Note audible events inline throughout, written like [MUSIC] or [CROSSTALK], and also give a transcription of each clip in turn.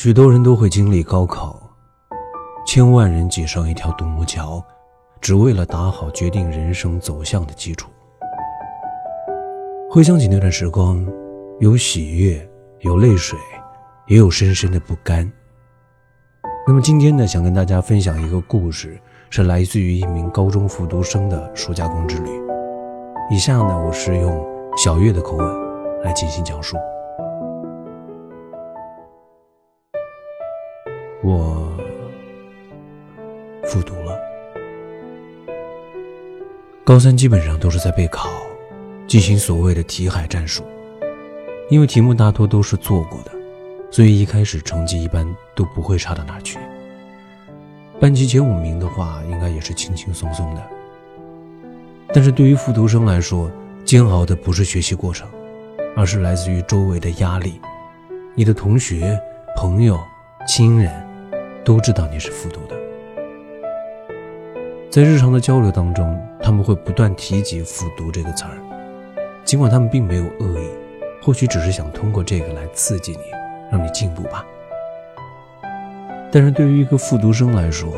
许多人都会经历高考，千万人挤上一条独木桥，只为了打好决定人生走向的基础。回想起那段时光，有喜悦，有泪水，也有深深的不甘。那么今天呢，想跟大家分享一个故事，是来自于一名高中复读生的暑假工之旅。以下呢，我是用小月的口吻来进行讲述。我复读了，高三基本上都是在备考，进行所谓的题海战术。因为题目大多都是做过的，所以一开始成绩一般都不会差到哪去。班级前五名的话，应该也是轻轻松松的。但是对于复读生来说，煎熬的不是学习过程，而是来自于周围的压力。你的同学、朋友、亲人。都知道你是复读的，在日常的交流当中，他们会不断提及“复读”这个词儿，尽管他们并没有恶意，或许只是想通过这个来刺激你，让你进步吧。但是对于一个复读生来说，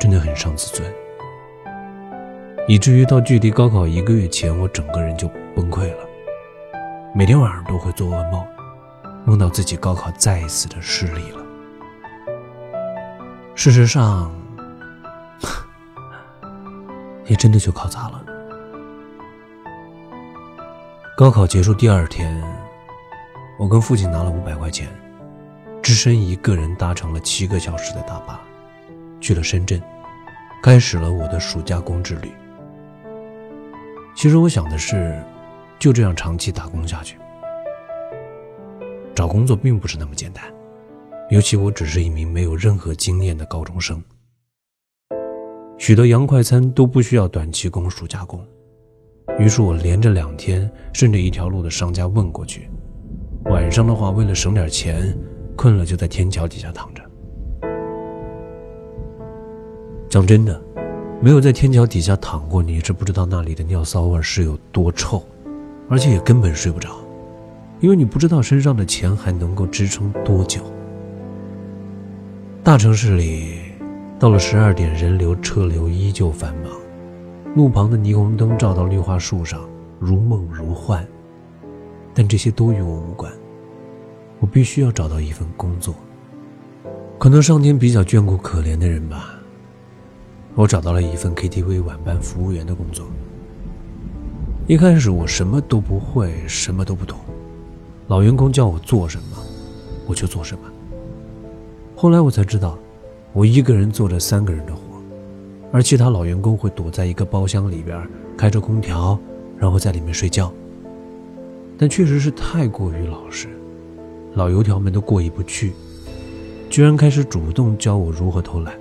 真的很伤自尊，以至于到距离高考一个月前，我整个人就崩溃了，每天晚上都会做噩梦。梦到自己高考再一次的失利了。事实上，[LAUGHS] 也真的就考砸了。高考结束第二天，我跟父亲拿了五百块钱，只身一个人搭乘了七个小时的大巴，去了深圳，开始了我的暑假工之旅。其实我想的是，就这样长期打工下去。找工作并不是那么简单，尤其我只是一名没有任何经验的高中生。许多洋快餐都不需要短期工、暑假工，于是我连着两天顺着一条路的商家问过去。晚上的话，为了省点钱，困了就在天桥底下躺着。讲真的，没有在天桥底下躺过，你是不知道那里的尿骚味是有多臭，而且也根本睡不着。因为你不知道身上的钱还能够支撑多久。大城市里，到了十二点，人流车流依旧繁忙，路旁的霓虹灯照到绿化树上，如梦如幻。但这些都与我无关，我必须要找到一份工作。可能上天比较眷顾可怜的人吧，我找到了一份 KTV 晚班服务员的工作。一开始我什么都不会，什么都不懂。老员工叫我做什么，我就做什么。后来我才知道，我一个人做着三个人的活，而其他老员工会躲在一个包厢里边，开着空调，然后在里面睡觉。但确实是太过于老实，老油条们都过意不去，居然开始主动教我如何偷懒。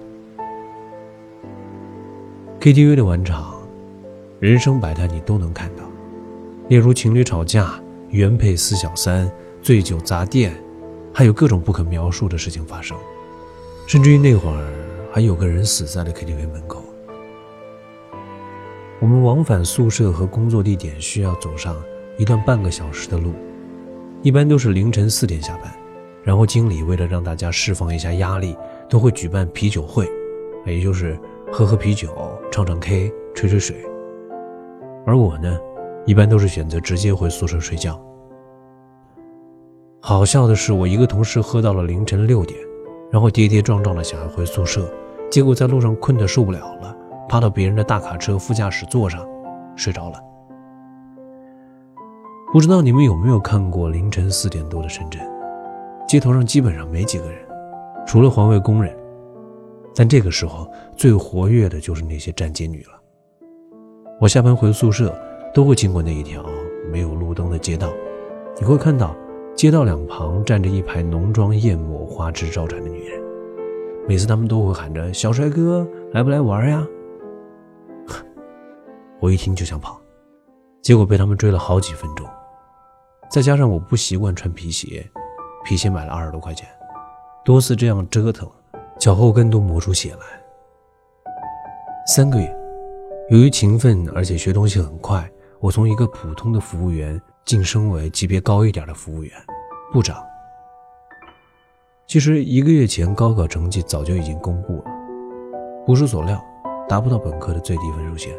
KTV 的晚场，人生百态你都能看到，例如情侣吵架。原配四小三，醉酒砸店，还有各种不可描述的事情发生，甚至于那会儿还有个人死在了 KTV 门口。我们往返宿舍和工作地点需要走上一段半个小时的路，一般都是凌晨四点下班，然后经理为了让大家释放一下压力，都会举办啤酒会，也就是喝喝啤酒、唱唱 K、吹吹水。而我呢？一般都是选择直接回宿舍睡觉。好笑的是，我一个同事喝到了凌晨六点，然后跌跌撞撞的想要回宿舍，结果在路上困得受不了了，趴到别人的大卡车副驾驶座上睡着了。不知道你们有没有看过凌晨四点多的深圳，街头上基本上没几个人，除了环卫工人。但这个时候最活跃的就是那些站街女了。我下班回宿舍。都会经过那一条没有路灯的街道，你会看到街道两旁站着一排浓妆艳抹、花枝招展的女人。每次他们都会喊着“小帅哥，来不来玩呀？” [LAUGHS] 我一听就想跑，结果被他们追了好几分钟。再加上我不习惯穿皮鞋，皮鞋买了二十多块钱，多次这样折腾，脚后跟都磨出血来。三个月，由于勤奋而且学东西很快。我从一个普通的服务员晋升为级别高一点的服务员，部长。其实一个月前高考成绩早就已经公布了，不出所料，达不到本科的最低分数线。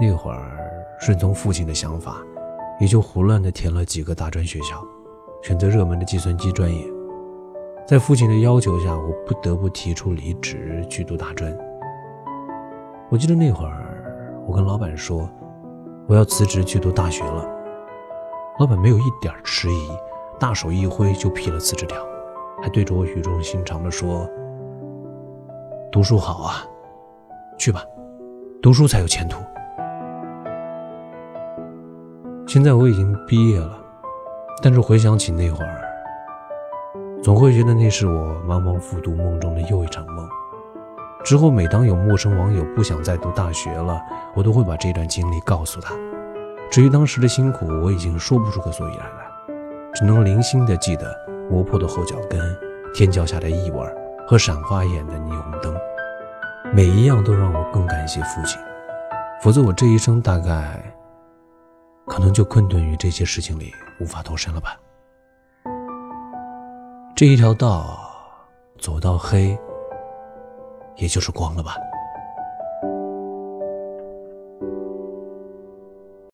那会儿顺从父亲的想法，也就胡乱的填了几个大专学校，选择热门的计算机专业。在父亲的要求下，我不得不提出离职去读大专。我记得那会儿，我跟老板说，我要辞职去读大学了。老板没有一点迟疑，大手一挥就批了辞职条，还对着我语重心长地说：“读书好啊，去吧，读书才有前途。”现在我已经毕业了，但是回想起那会儿，总会觉得那是我茫茫复读梦中的又一场梦。之后，每当有陌生网友不想再读大学了，我都会把这段经历告诉他。至于当时的辛苦，我已经说不出个所以然来，只能零星的记得磨破的后脚跟、天桥下的异味和闪花眼的霓虹灯，每一样都让我更感谢父亲。否则，我这一生大概……可能就困顿于这些事情里，无法脱身了吧。这一条道，走到黑，也就是光了吧。